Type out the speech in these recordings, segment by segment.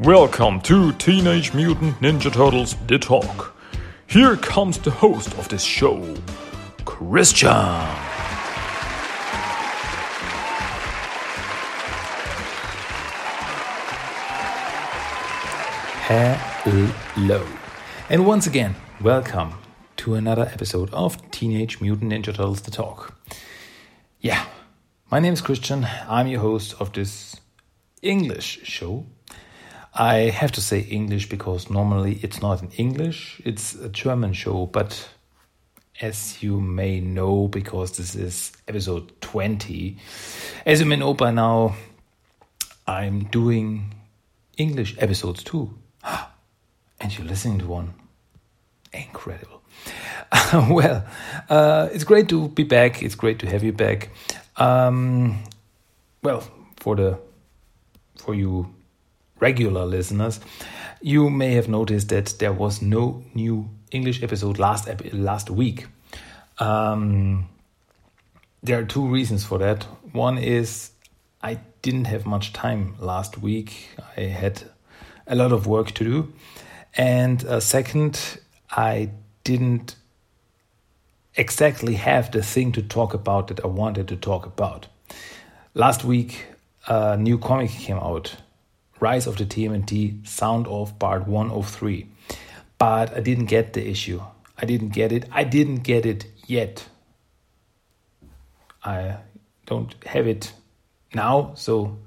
Welcome to Teenage Mutant Ninja Turtles The Talk. Here comes the host of this show, Christian. Hello. And once again, welcome to another episode of Teenage Mutant Ninja Turtles The Talk. Yeah, my name is Christian. I'm your host of this English show. I have to say English because normally it's not in English, it's a German show, but as you may know, because this is episode 20, as you may know by now, I'm doing English episodes too and you're listening to one. Incredible. well, uh, it's great to be back. It's great to have you back. Um, well, for the for you regular listeners, you may have noticed that there was no new English episode last last week. Um, there are two reasons for that. One is I didn't have much time last week. I had a lot of work to do. And uh, second, I didn't exactly have the thing to talk about that I wanted to talk about. Last week, a new comic came out Rise of the TMNT Sound Off Part 1 of 3. But I didn't get the issue. I didn't get it. I didn't get it yet. I don't have it now, so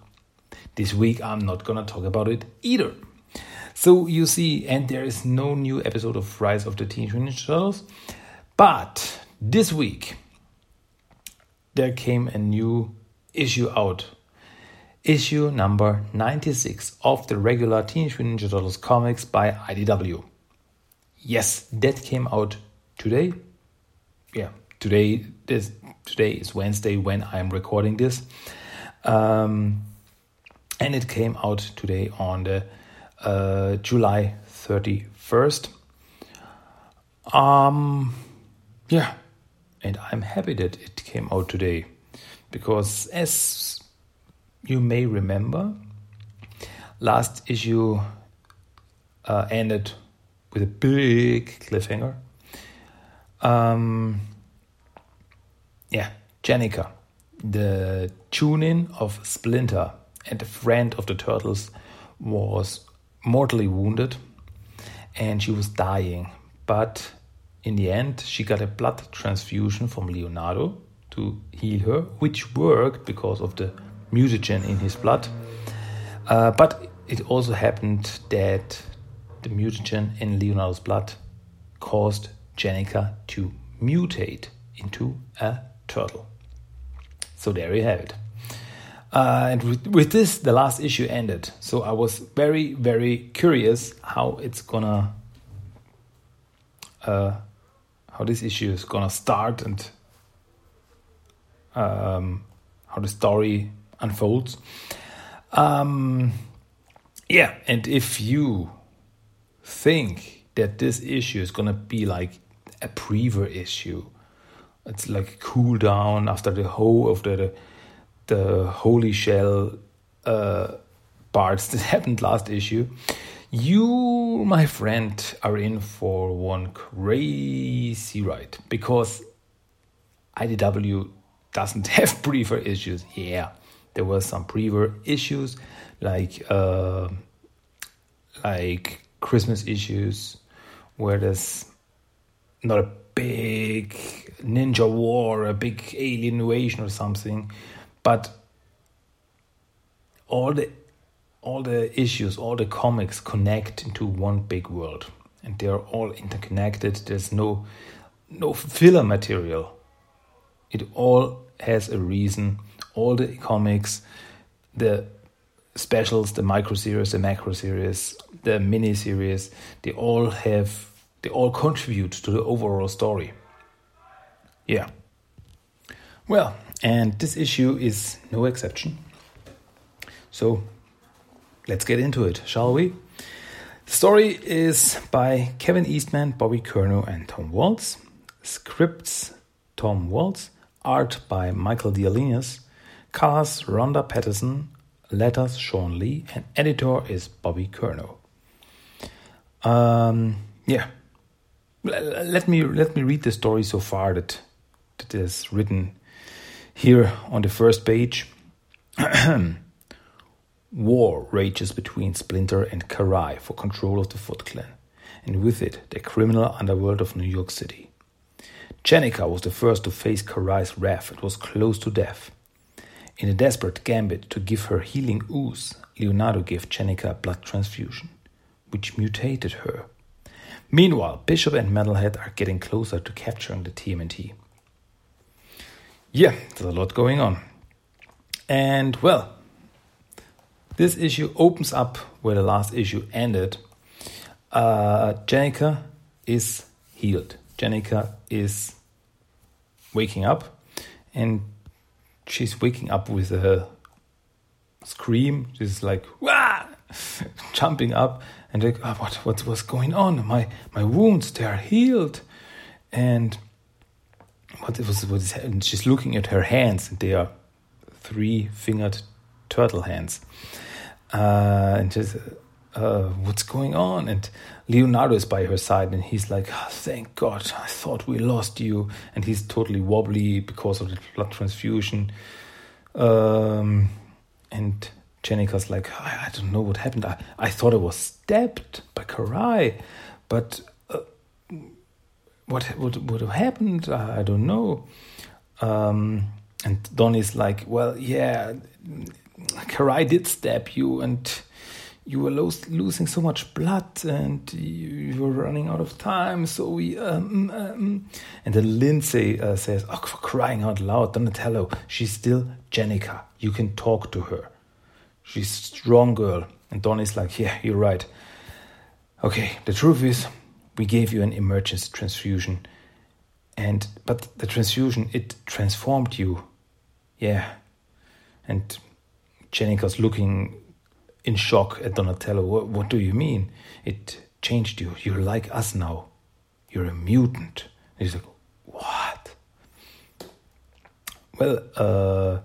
this week I'm not gonna talk about it either. So you see, and there is no new episode of Rise of the Teenage Mutant Turtles. But this week, there came a new issue out. Issue number 96 of the regular Teenage Mutant Ninja Turtles comics by IDW. Yes, that came out today. Yeah, today this today is Wednesday when I'm recording this. Um, and it came out today on the uh, July 31st. Um, yeah, and I'm happy that it came out today because, as you may remember, last issue uh, ended with a big cliffhanger. Um, yeah, Jennika, the Chunin of Splinter and a friend of the Turtles, was mortally wounded and she was dying. But in the end, she got a blood transfusion from Leonardo to heal her, which worked because of the mutagen in his blood. Uh, but it also happened that the mutagen in Leonardo's blood caused Jennika to mutate into a turtle. So there you have it. Uh, and with, with, this, the last issue ended. So I was very, very curious how it's gonna, uh, how this issue is gonna start and um, how the story unfolds. Um, yeah, and if you think that this issue is gonna be like a Prever issue, it's like cool down after the whole of the, the the holy shell uh, parts that happened last issue, you, my friend, are in for one crazy ride because IDW doesn't have Prever issues. Yeah, there were some Prever issues like uh, like Christmas issues where there's not a big ninja war, a big alien invasion or something, but all the all the issues, all the comics connect into one big world, and they are all interconnected. There's no no filler material. It all has a reason. All the comics, the specials, the micro series, the macro series, the mini series, they all have they all contribute to the overall story. Yeah. Well, and this issue is no exception. So let's get into it, shall we? The story is by Kevin Eastman, Bobby Curnow, and Tom Waltz. Scripts Tom Waltz. Art by Michael Dialynas. Colors Ronda Pattison. letters Shawn Lee, and editor is Bobby Curnow. Um, yeah, let me let me read the story so far that that is written here on the first page. War rages between Splinter and Karai for control of the Foot Clan, and with it the criminal underworld of New York City. Jennika was the first to face Karai's wrath and was close to death. In a desperate gambit to give her healing ooze, Leonardo gave Jennika a blood transfusion, which mutated her. Meanwhile, Bishop and Metalhead are getting closer to capturing the TMNT. Yeah, there's a lot going on. And well, this issue opens up where the last issue ended. Uh, Jennika is healed. Jennika is waking up and she's waking up with a scream. She's like, Wah! jumping up and like, oh, what, what, what's going on? My, my wounds, they are healed. And what it was, what is, and she's looking at her hands and they are three fingered turtle hands. Uh, and just, uh, what's going on? And Leonardo is by her side and he's like, oh, thank God, I thought we lost you. And he's totally wobbly because of the blood transfusion. Um, and Jennika's like, I, I, don't know what happened. I, I thought I was stabbed by Karai, but uh, what what would have happened? I, I don't know. Um, and Donnie's like, well, yeah, Karai did stab you, and you were lo losing so much blood and you, were running out of time. So we, um, um. and then Lindsay uh, says, "Oh, for crying out loud, Donatello, she's still Jennika. You can talk to her. She's a strong girl." And Donnie's like, "Yeah, you're right. Okay, the truth is, we gave you an emergency transfusion, and but the transfusion it transformed you. Yeah, and." Jennika's looking in shock at Donatello. What, what do you mean? It changed you. You're like us now. You're a mutant. And he's like, what? Well, uh,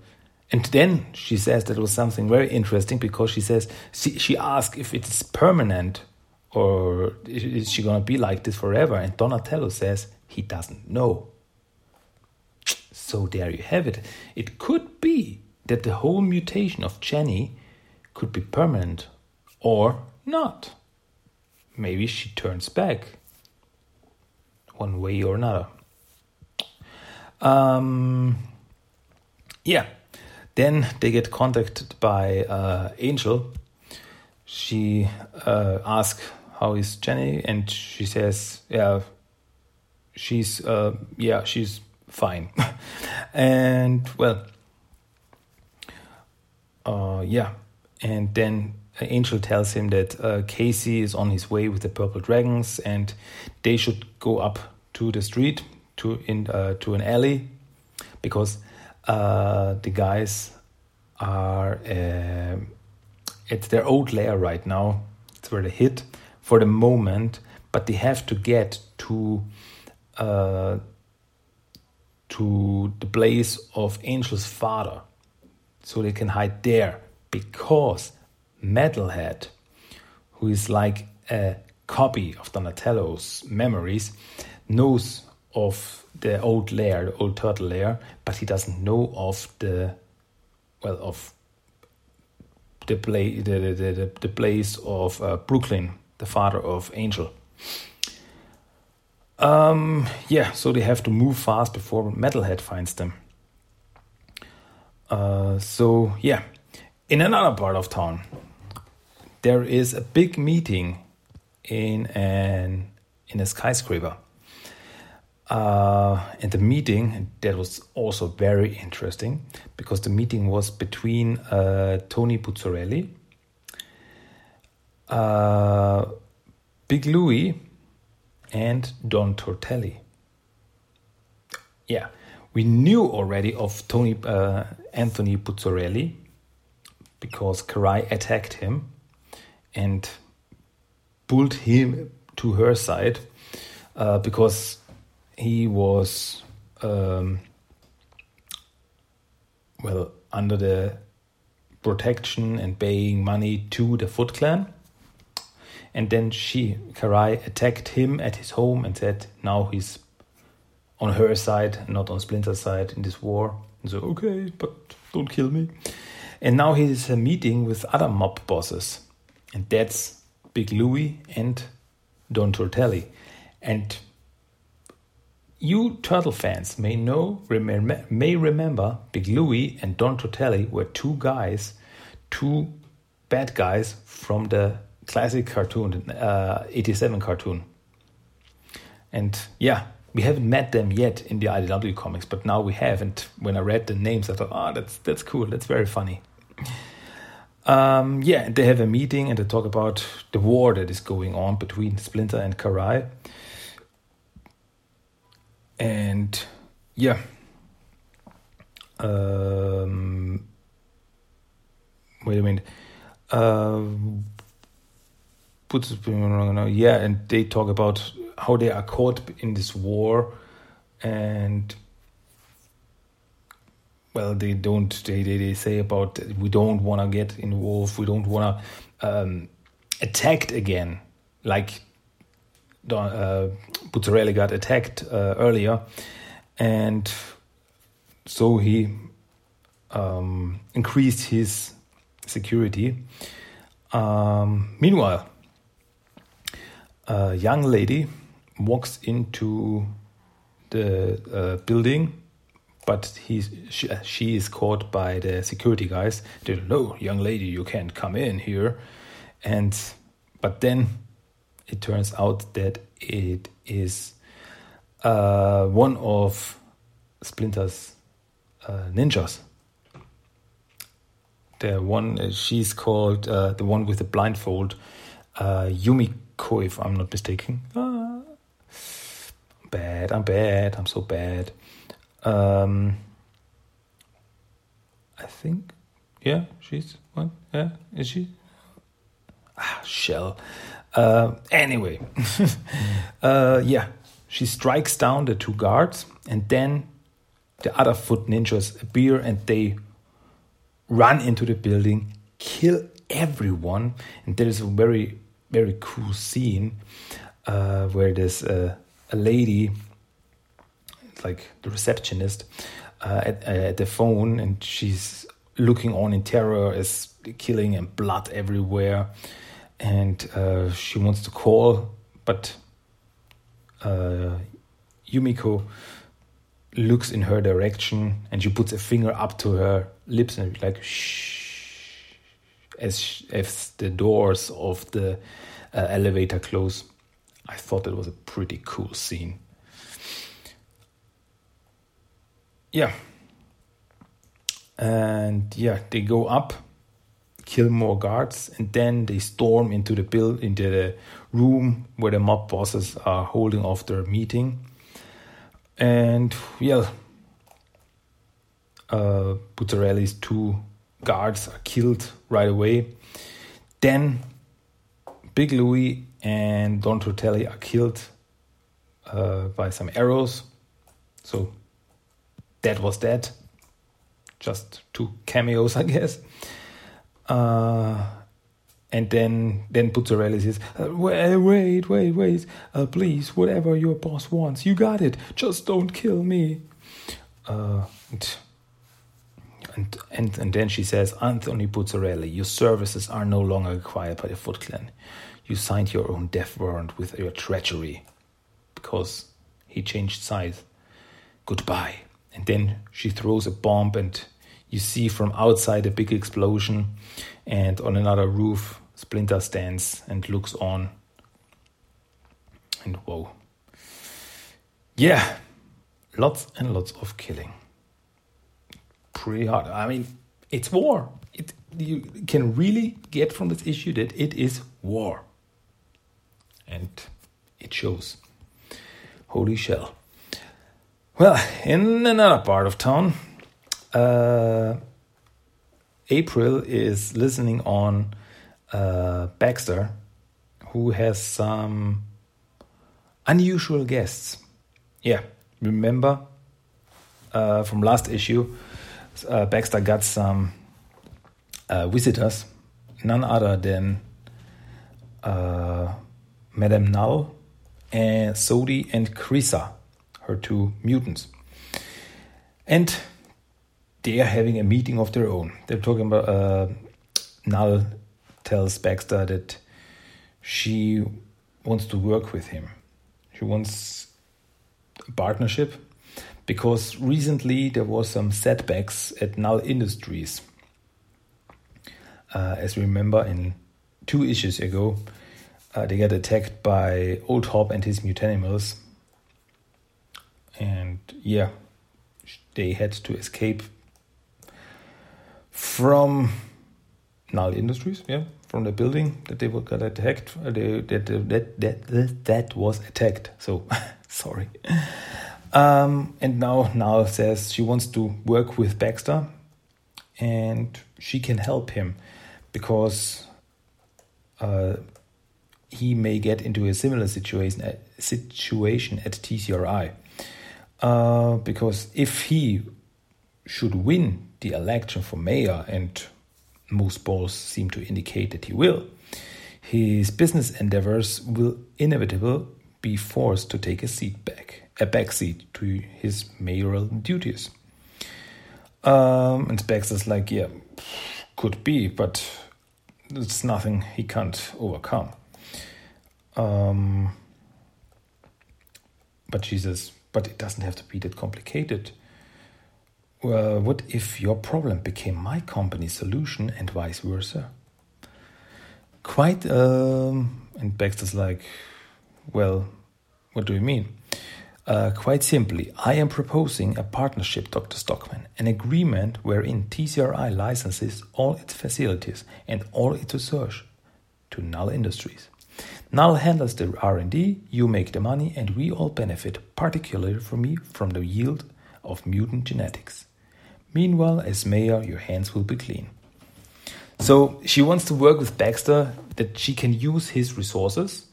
and then she says that was something very interesting because she says she, she asked if it's permanent or is she gonna be like this forever? And Donatello says he doesn't know. So there you have it. It could be that the whole mutation of Jenny could be permanent or not. Maybe she turns back one way or another. Um, yeah, then they get contacted by uh, Angel. She uh, asks, "How is Jenny?" And she says, "Yeah, she's uh, yeah, she's fine." and well, uh, yeah, and then Angel tells him that uh, Casey is on his way with the purple dragons, and they should go up to the street to in uh, to an alley because uh, the guys are uh, at their old lair right now. It's where they hit for the moment, but they have to get to uh, to the place of Angel's father, so they can hide there because Metalhead, who is like a copy of Donatello's memories, knows of the old lair, the old turtle lair, but he doesn't know of the well of the play the the, the, the place of uh, Brooklyn, the father of Angel. Um, yeah, so they have to move fast before Metalhead finds them. Uh, so yeah, in another part of town, there is a big meeting in an in a skyscraper. Uh, and the meeting that was also very interesting because the meeting was between uh, Tony Buzzarelli, uh, Big Louie, and Don Tortelli. Yeah, we knew already of Tony uh, Anthony Buzzarelli because Karai attacked him and pulled him to her side uh, because he was um, well under the protection and paying money to the Foot Clan. And then she, Karai, attacked him at his home and said, now he's on her side, not on Splinter's side in this war. And so, okay, but don't kill me. And now he's a meeting with other mob bosses. And that's Big Louie and Don Tortelli. And you turtle fans may know may remember Big Louie and Don Tortelli were two guys, two bad guys from the classic cartoon, uh, 87 cartoon. And yeah, we haven't met them yet in the IDW comics, but now we have. And when I read the names, I thought, oh, that's that's cool. That's very funny. Um, yeah, they have a meeting and they talk about the war that is going on between Splinter and Karai. And yeah, um, wait a minute. Uh, puts yeah, and they talk about how they are caught in this war, and well, they don't. They they, they say about we don't want to get involved. We don't want to um, attacked again, like uh, got attacked uh, earlier, and so he um, increased his security. Um, meanwhile, a young lady walks into the uh, building, but he's she, she, is caught by the security guys. They no, young lady, you can't come in here, and but then it turns out that it is uh, one of Splinter's uh, ninjas. The one uh, she's called uh, the one with the blindfold, uh, Yumiko, if I'm not mistaken. Bad. I'm bad. I'm so bad. Um, I think, yeah, she's one. Yeah, is she? Ah, shell. Uh, anyway, uh, yeah, she strikes down the two guards, and then the other foot ninjas appear and they run into the building, kill everyone. And there is a very, very cool scene uh, where there's a, a lady, like the receptionist, uh, at, at the phone, and she's looking on in terror as killing and blood everywhere and uh, she wants to call, but uh, Yumiko looks in her direction and she puts a finger up to her lips and like shh, as as the doors of the uh, elevator close. I thought that was a pretty cool scene. Yeah. And yeah, they go up kill more guards, and then they storm into the build into the room where the mob bosses are holding off their meeting. And yeah, uh, Buzzarelli's two guards are killed right away. Then Big Louie and Don Tortelli are killed uh, by some arrows. So that was that. Just two cameos, I guess. Uh, and then then Buzzarelli says, uh, wait, wait, wait, wait, uh, please, whatever your boss wants, you got it. Just don't kill me. Uh, and, and, and and then she says, Anthony Buzzarelli, your services are no longer required by the Foot Clan. You signed your own death warrant with your treachery, because he changed sides. Goodbye. And then she throws a bomb and you see from outside a big explosion, and on another roof, Splinter stands and looks on. And whoa. Yeah, lots and lots of killing. Pretty hard. I mean, it's war. It, you can really get from this issue that it is war. And it shows. Holy shell. Well, in another part of town, uh, April is listening on uh, Baxter, who has some unusual guests. Yeah, remember uh, from last issue, uh, Baxter got some uh, visitors, none other than uh, Madame Null and Sodi and Krisa, her two mutants. And they are having a meeting of their own. They're talking about uh, Null tells Baxter that she wants to work with him. She wants a partnership because recently there was some setbacks at Null Industries. Uh, as we remember, in two issues ago, uh, they got attacked by Old Hob and his mutanimals. And yeah, they had to escape from Null Industries, yeah, from the building that they were got attacked. Uh, they, that, that, that, that, that was attacked. So, sorry. Um, and now Null says she wants to work with Baxter and she can help him because uh, he may get into a similar situation, uh, situation at TCRI. Uh, because if he should win the election for mayor, and most polls seem to indicate that he will, his business endeavors will inevitably be forced to take a seat back, a backseat to his mayoral duties. Um, and Baxter's like, yeah, could be, but it's nothing he can't overcome. Um, but Jesus, but it doesn't have to be that complicated. Well, what if your problem became my company's solution and vice versa? Quite, um, and Baxter's like, well, what do you mean? Uh, quite simply, I am proposing a partnership, Dr. Stockman, an agreement wherein TCRI licenses all its facilities and all its research to Null Industries. Null handles the R&D, you make the money, and we all benefit, particularly for me, from the yield of mutant genetics. Meanwhile, as mayor, your hands will be clean. So she wants to work with Baxter that she can use his resources.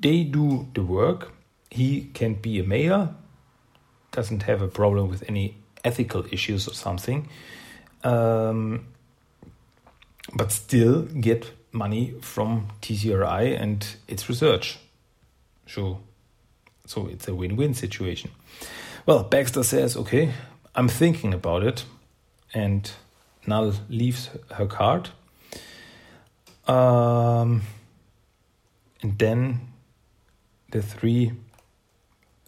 They do the work. He can be a mayor, doesn't have a problem with any ethical issues or something, um, but still get money from TCRI and its research. Sure. So it's a win win situation. Well, Baxter says, okay, I'm thinking about it. And Null leaves her card. Um, and then the three,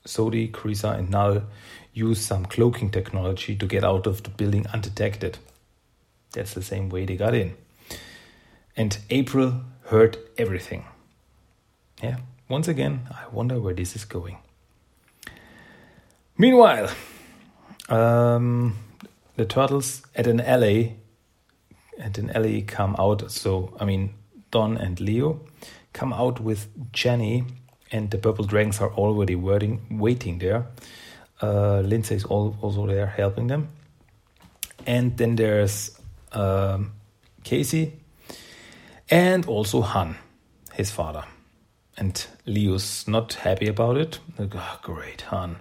Sodi, Krisa, and Null, use some cloaking technology to get out of the building undetected. That's the same way they got in and April heard everything. Yeah, once again, I wonder where this is going. Meanwhile, um, the turtles at an alley, at an alley come out. So I mean, Don and Leo come out with Jenny, and the purple dragons are already waiting, waiting there. Uh, Lindsay is also there helping them, and then there's um, Casey and also Han, his father. And Leo's not happy about it. Like, oh, great, Han.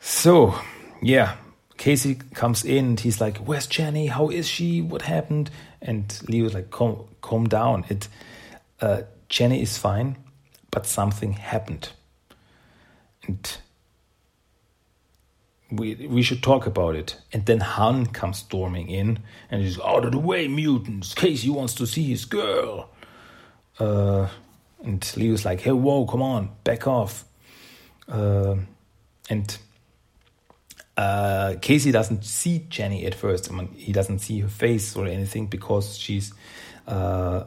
So, yeah, Casey comes in and he's like, Where's Jenny? How is she? What happened? And Leo's like, Calm, calm down. It, uh, Jenny is fine, but something happened. And we we should talk about it. And then Han comes storming in and he's out of the way, mutants. Casey wants to see his girl. Uh, and Leo's like, hey, whoa, come on, back off. Uh, and uh, Casey doesn't see Jenny at first. I mean, he doesn't see her face or anything because she's uh,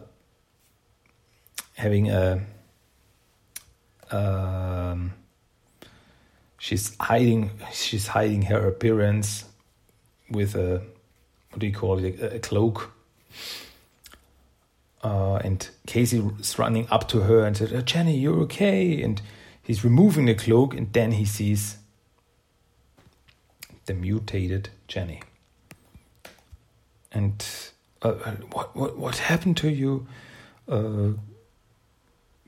having a. She's hiding she's hiding her appearance with a what do you call it? A, cloak. Uh, and Casey is running up to her and said oh, Jenny you're okay. And he's removing the cloak and then he sees the mutated Jenny. And uh, uh what what what happened to you uh,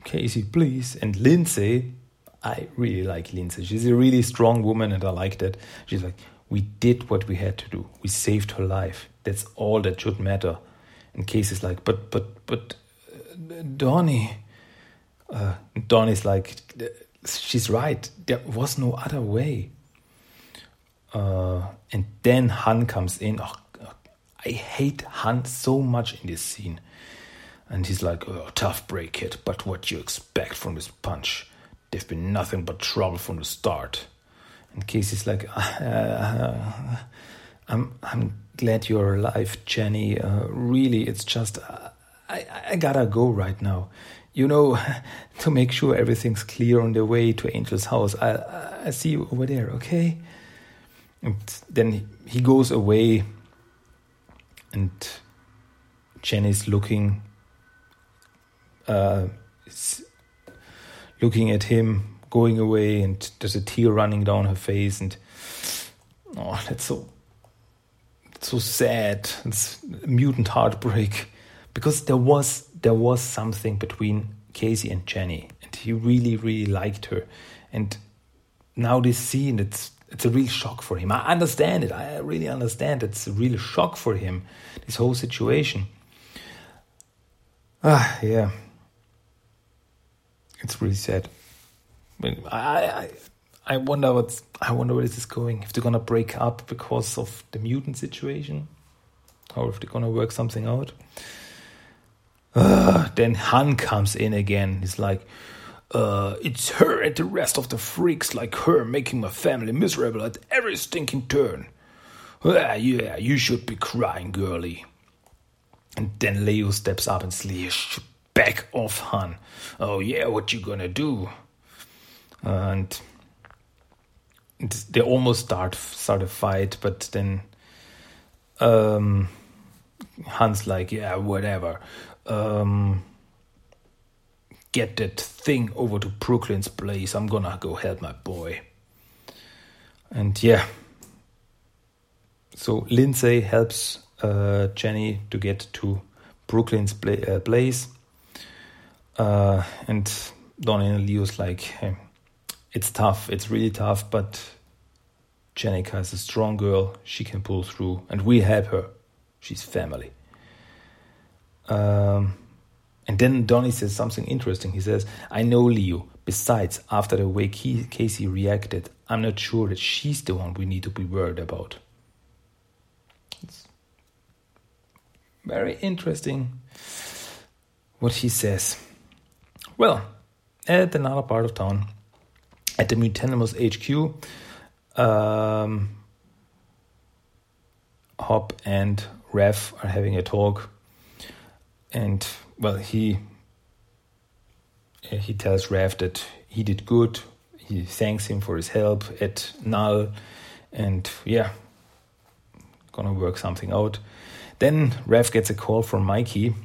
Casey please? And Lindsay I really like Lindsay. She's a really strong woman, and I like that. She's like, We did what we had to do. We saved her life. That's all that should matter. And Casey's like, but, but, but, uh, Donnie. Uh, Donnie's like, she's right. There was no other way. Uh, and then Han comes in. Oh, I hate Han so much in this scene. And he's like, oh, tough break, kid, but what do you expect from this punch? They've been nothing but trouble from the start. And Casey's like, uh, I'm, I'm glad you're alive, Jenny. Uh, really, it's just, uh, I, I gotta go right now. You know, to make sure everything's clear on the way to Angel's house. I, I see you over there, okay? And then he goes away, and Jenny's looking uh, looking at him going away, and there's a tear running down her face, and oh, that's so so sad. It's mutant heartbreak because there was there was something between Casey and Jenny, and he really really liked her, and now this scene it's it's a real shock for him. I understand it. I really understand. It's a real shock for him. This whole situation. Ah, yeah it's really sad. I, I, I wonder what's. I wonder where this is going. If they're gonna break up because of the mutant situation, or if they're gonna work something out. Uh, then Han comes in again. He's like, uh, "It's her and the rest of the freaks like her making my family miserable at every stinking turn." Uh, yeah, you should be crying, girlie. And then Leo steps up and says, back off, Han. Oh yeah, what you gonna do? And they almost start start a fight, but then um, Han's like, yeah, whatever. Um, get that thing over to Brooklyn's place. I'm gonna go help my boy. And yeah, so Lindsay helps uh, Jenny to get to Brooklyn's uh, place uh, and Donnie and Leo's like, hey, it's tough, it's really tough, but Jennika is a strong girl. She can pull through, and we help her. She's family. Um, and then Donnie says something interesting. He says, I know Leo. Besides, after the way Casey reacted, I'm not sure that she's the one we need to be worried about. It's very interesting what he says. Well, at another part of town, at the Mutanimals HQ, um, Hob and Raph are having a talk, and well, he he tells Raph that he did good. He thanks him for his help at Null, and yeah, gonna work something out. Then Raph gets a call from Mikey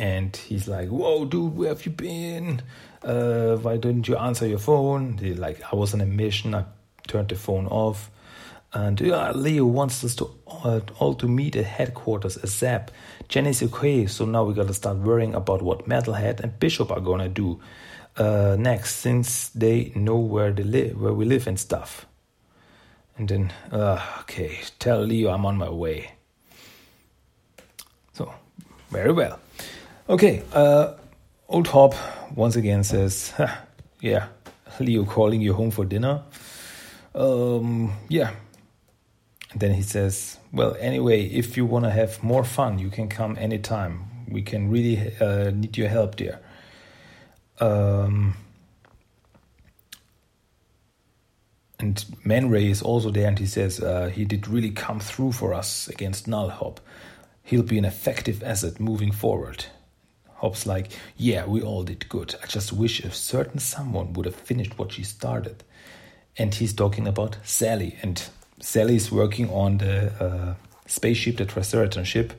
and he's like, "Whoa, dude, where have you been? Uh, why didn't you answer your phone?" He's like, "I was on a mission. I turned the phone off." And yeah, Leo wants us to uh, all to meet at headquarters ASAP. Jenny's okay, so now we gotta start worrying about what Metalhead and Bishop are gonna do uh, next, since they know where they live, where we live and stuff. And then, uh, okay, tell Leo I'm on my way. So, very well. Okay, uh, old Hob once again says, "Yeah, Leo calling you home for dinner." Um, yeah. And then he says, "Well, anyway, if you want to have more fun, you can come anytime. We can really uh, need your help there." Um, and Man Ray is also there, and he says uh, he did really come through for us against Null Hob. He'll be an effective asset moving forward. Hob's like, yeah, we all did good. I just wish a certain someone would have finished what she started. And he's talking about Sally. And Sally's working on the uh, spaceship, the Triceraton ship.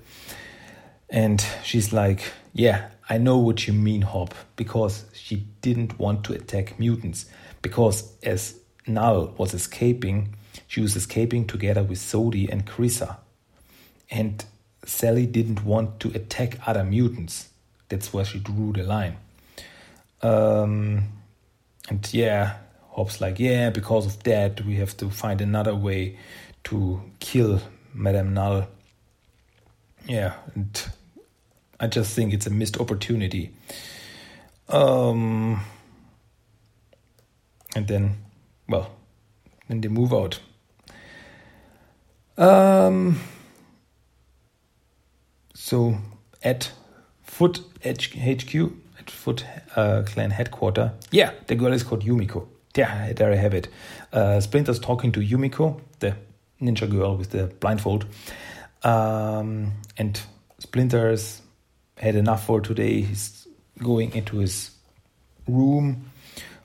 And she's like, yeah, I know what you mean, Hob, because she didn't want to attack mutants. Because as Null was escaping, she was escaping together with Sodi and Krisa. And Sally didn't want to attack other mutants. That's where she drew the line. Um, and yeah, Hob's like, yeah, because of that, we have to find another way to kill Madame Null. Yeah, and I just think it's a missed opportunity. Um, and then, well, then they move out. Um, so at Foot HQ, at Foot uh, Clan headquarter, yeah, the girl is called Yumiko. Yeah, there I have it. Uh, Splinter's talking to Yumiko, the ninja girl with the blindfold. Um, and Splinter's had enough for today. He's going into his room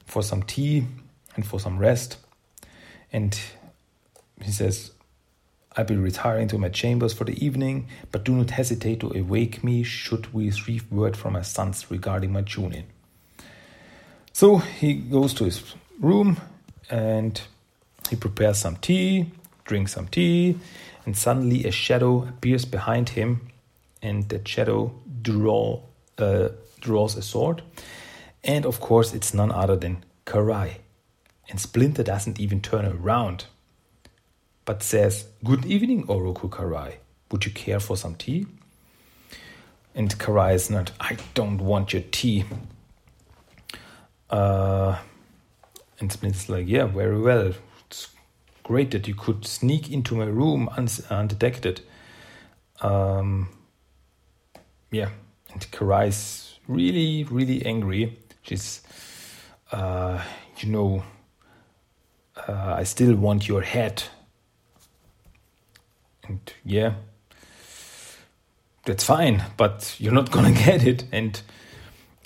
for some tea and for some rest. And he says, I'll be retiring to my chambers for the evening, but do not hesitate to awake me should we receive word from my sons regarding my Chunin. So he goes to his room and he prepares some tea, drinks some tea, and suddenly a shadow appears behind him, and that shadow draw, uh, draws a sword. And of course, it's none other than Karai. And Splinter doesn't even turn around, but says, Good evening, Oroku Karai. Would you care for some tea? And Karai is not, I don't want your tea. Uh, and Splinter's like, Yeah, very well. It's great that you could sneak into my room undetected. Um, yeah, and Karai's really, really angry. She's, uh, you know, uh, I still want your head. And yeah, that's fine, but you're not gonna get it. And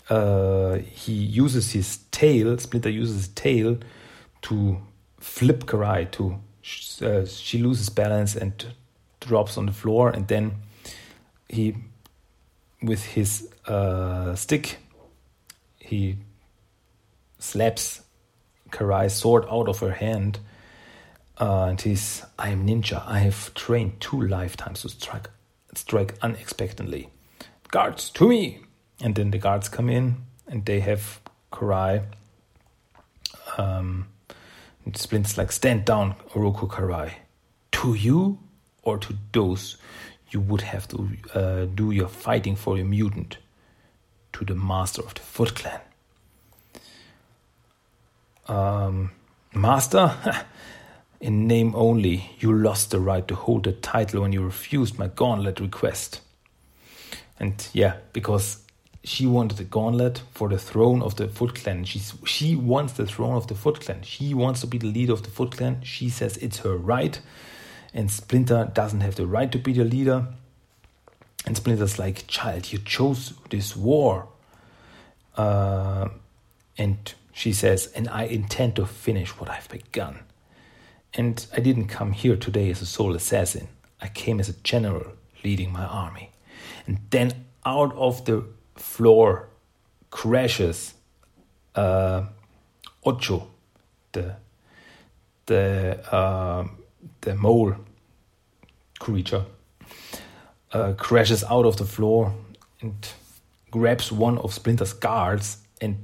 uh, he uses his tail, Splinter uses his tail to flip Karai to uh, she loses balance and drops on the floor and then he with his uh, stick he slaps Karai's sword out of her hand uh, and he's I am ninja I have trained two lifetimes to strike strike unexpectedly guards to me and then the guards come in and they have Karai um, and Splinter's like, stand down, Oroku Karai. To you or to those you would have to uh, do your fighting for your mutant? To the master of the Foot Clan. Um, master? In name only, you lost the right to hold the title when you refused my gauntlet request. And yeah, because she wanted the gauntlet for the throne of the Foot Clan. She's, she wants the throne of the Foot Clan. She wants to be the leader of the Foot Clan. She says it's her right. And Splinter doesn't have the right to be the leader. And Splinter's like, child, you chose this war. Uh, and she says, and I intend to finish what I've begun. And I didn't come here today as a sole assassin. I came as a general leading my army. And then out of the floor crashes uh, Ocho, the the uh, the mole creature, uh, crashes out of the floor and grabs one of Splinter's guards and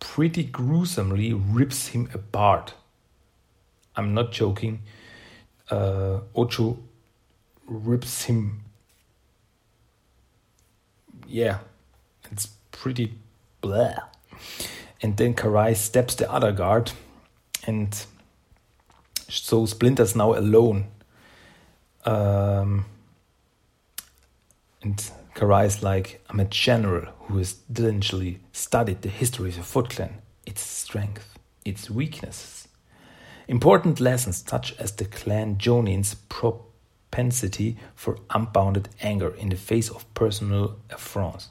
pretty gruesomely rips him apart. I'm not joking. Uh, Ocho rips him. Yeah, it's pretty blah. And then Karai steps the other guard, and so Splinter's now alone. Um, and Karai's like, I'm a general who has diligently studied the history of Foot Clan, its strength, its weaknesses. Important lessons such as the clan Jonin's propensity for unbounded anger in the face of personal affronts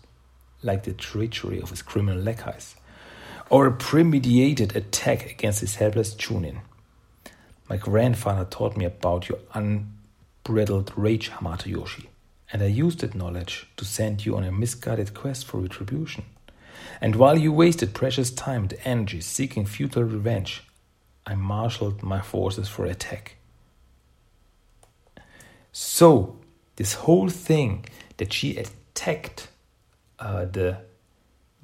like the treachery of his criminal lackeys, or a premeditated attack against his helpless Chunin. My grandfather taught me about your unbridled rage, Hamato Yoshi, and I used that knowledge to send you on a misguided quest for retribution. And while you wasted precious time and energy seeking futile revenge, I marshaled my forces for attack. So, this whole thing that she attacked uh, the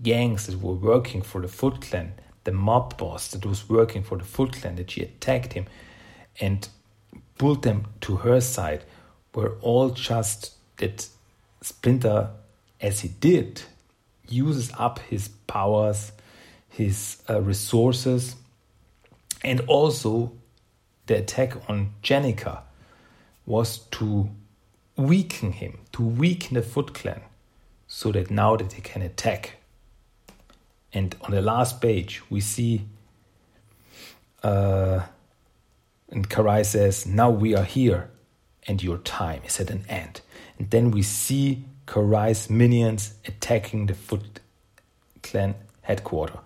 gangs that were working for the Foot Clan, the mob boss that was working for the Foot Clan, that she attacked him and pulled them to her side, were all just that Splinter, as he did, uses up his powers, his uh, resources, and also the attack on Jennika was to weaken him, to weaken the Foot Clan, so that now that they can attack. And on the last page, we see, uh, and Karai says, Now we are here, and your time is at an end. And then we see Karai's minions attacking the Foot Clan headquarters.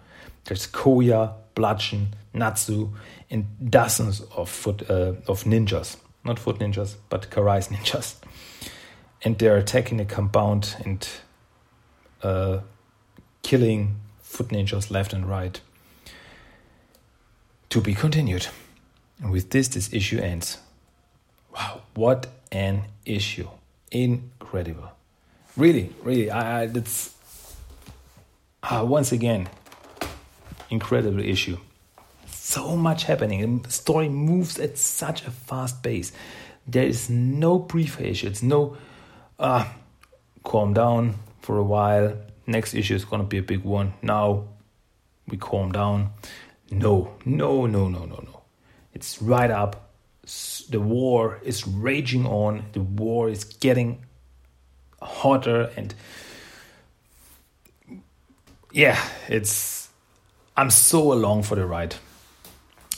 There's Koya, Bludgeon, Natsu, and dozens of foot uh, of ninjas, not foot ninjas, but Karai's ninjas, and they're attacking the compound and uh, killing foot ninjas left and right. To be continued. And with this, this issue ends. Wow, what an issue! Incredible. Really, really, I, I that's uh, once again incredible issue. So much happening. The story moves at such a fast pace. There is no brief issue. It's no, uh, calm down for a while. Next issue is gonna be a big one. Now we calm down. No, no, no, no, no, no. It's right up. The war is raging on. The war is getting hotter and yeah, it's I'm so along for the ride.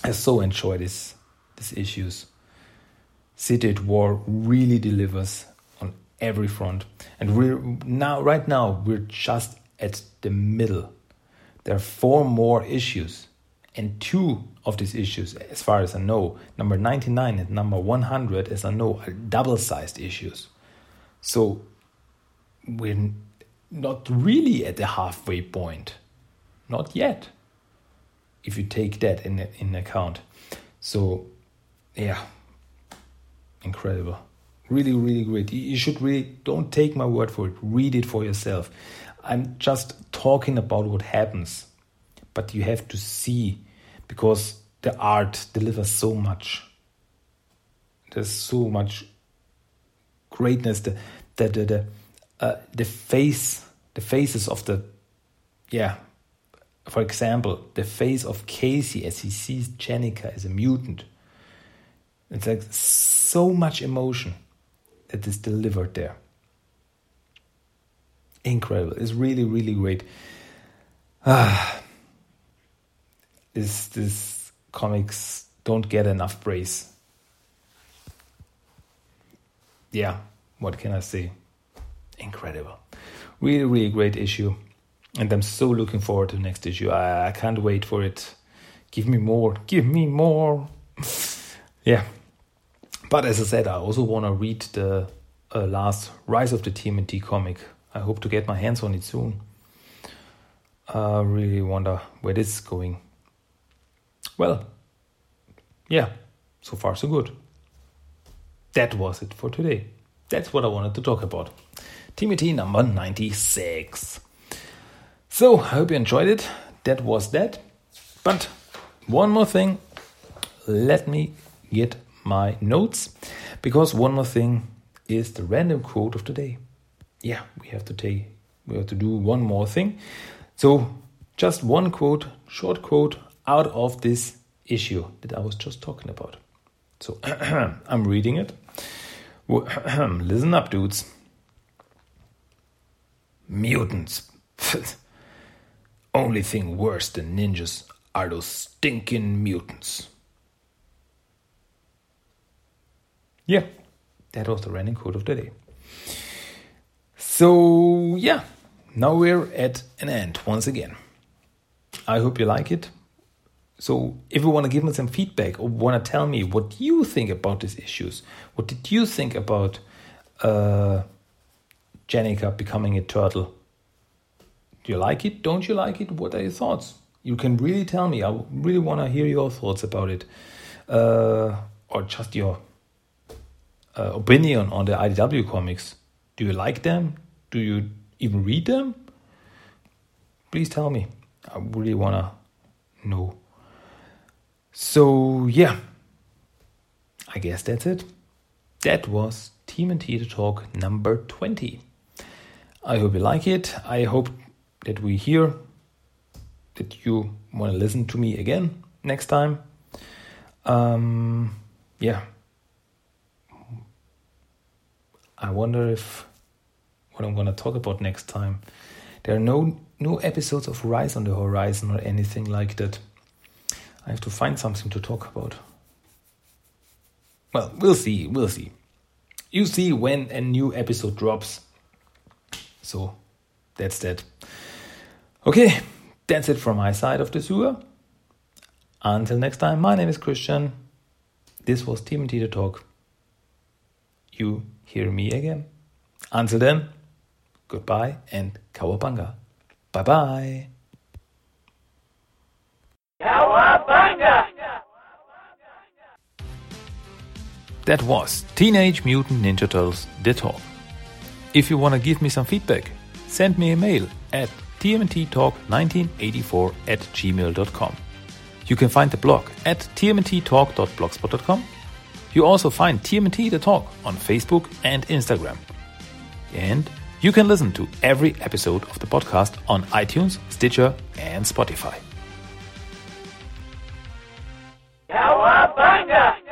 I so enjoy this these issues. City at War really delivers on every front, and we're now right now we're just at the middle. There are four more issues, and two of these issues, as far as I know, number 99 and number 100, as I know, are double sized issues. So we're not really at the halfway point. Not yet if you take that in in account. So, yeah, incredible, really, really great. You should really don't take my word for it. Read it for yourself. I'm just talking about what happens, but you have to see because the art delivers so much. There's so much greatness. The the the the, uh, the face, the faces of the yeah for example, the face of Casey as he sees Jennika as a mutant. It's like so much emotion that is delivered there. Incredible. It's really, really great. Ah, this this comics don't get enough praise. Yeah, what can I say? Incredible. Really, really great issue and I'm so looking forward to the next issue. I, I can't wait for it. Give me more. Give me more. yeah. But as I said, I also want to read the uh, last Rise of the TMNT comic. I hope to get my hands on it soon. I really wonder where this is going. Well, yeah, so far so good. That was it for today. That's what I wanted to talk about. TMNT number 96. So, I hope you enjoyed it. That was that. But one more thing. Let me get my notes because one more thing is the random quote of the day. Yeah, we have to take we have to do one more thing. So, just one quote, short quote out of this issue that I was just talking about. So, I'm reading it. Listen up, dudes. Mutants. Only thing worse than ninjas are those stinking mutants. Yeah, that was the running quote of the day. So, yeah, now we're at an end once again. I hope you like it. So, if you want to give me some feedback or want to tell me what you think about these issues, what did you think about uh, Jennika becoming a turtle? Do you like it? Don't you like it? What are your thoughts? You can really tell me. I really want to hear your thoughts about it, uh, or just your uh, opinion on the IDW comics. Do you like them? Do you even read them? Please tell me. I really want to know. So, yeah, I guess that's it. That was TMNT The Talk number 20. I hope you like it. I hope that we hear that you want to listen to me again next time. Um, yeah. I wonder if what I'm going to talk about next time. There are no no episodes of Rise on the Horizon or anything like that. I have to find something to talk about. Well, we'll see, we'll see. You see when a new episode drops. So, that's that. Okay, that's it from my side of the sewer. Until next time, my name is Christian. This was TMT The Talk. You hear me again. Until then, goodbye and Cowabunga. Bye bye. Cowabunga! That was Teenage Mutant Ninja Turtles The Talk. If you want to give me some feedback, send me a mail at tmnttalk1984 at gmail.com. You can find the blog at tmnttalk.blogspot.com. You also find TMT The Talk on Facebook and Instagram. And you can listen to every episode of the podcast on iTunes, Stitcher, and Spotify. Cowabunga!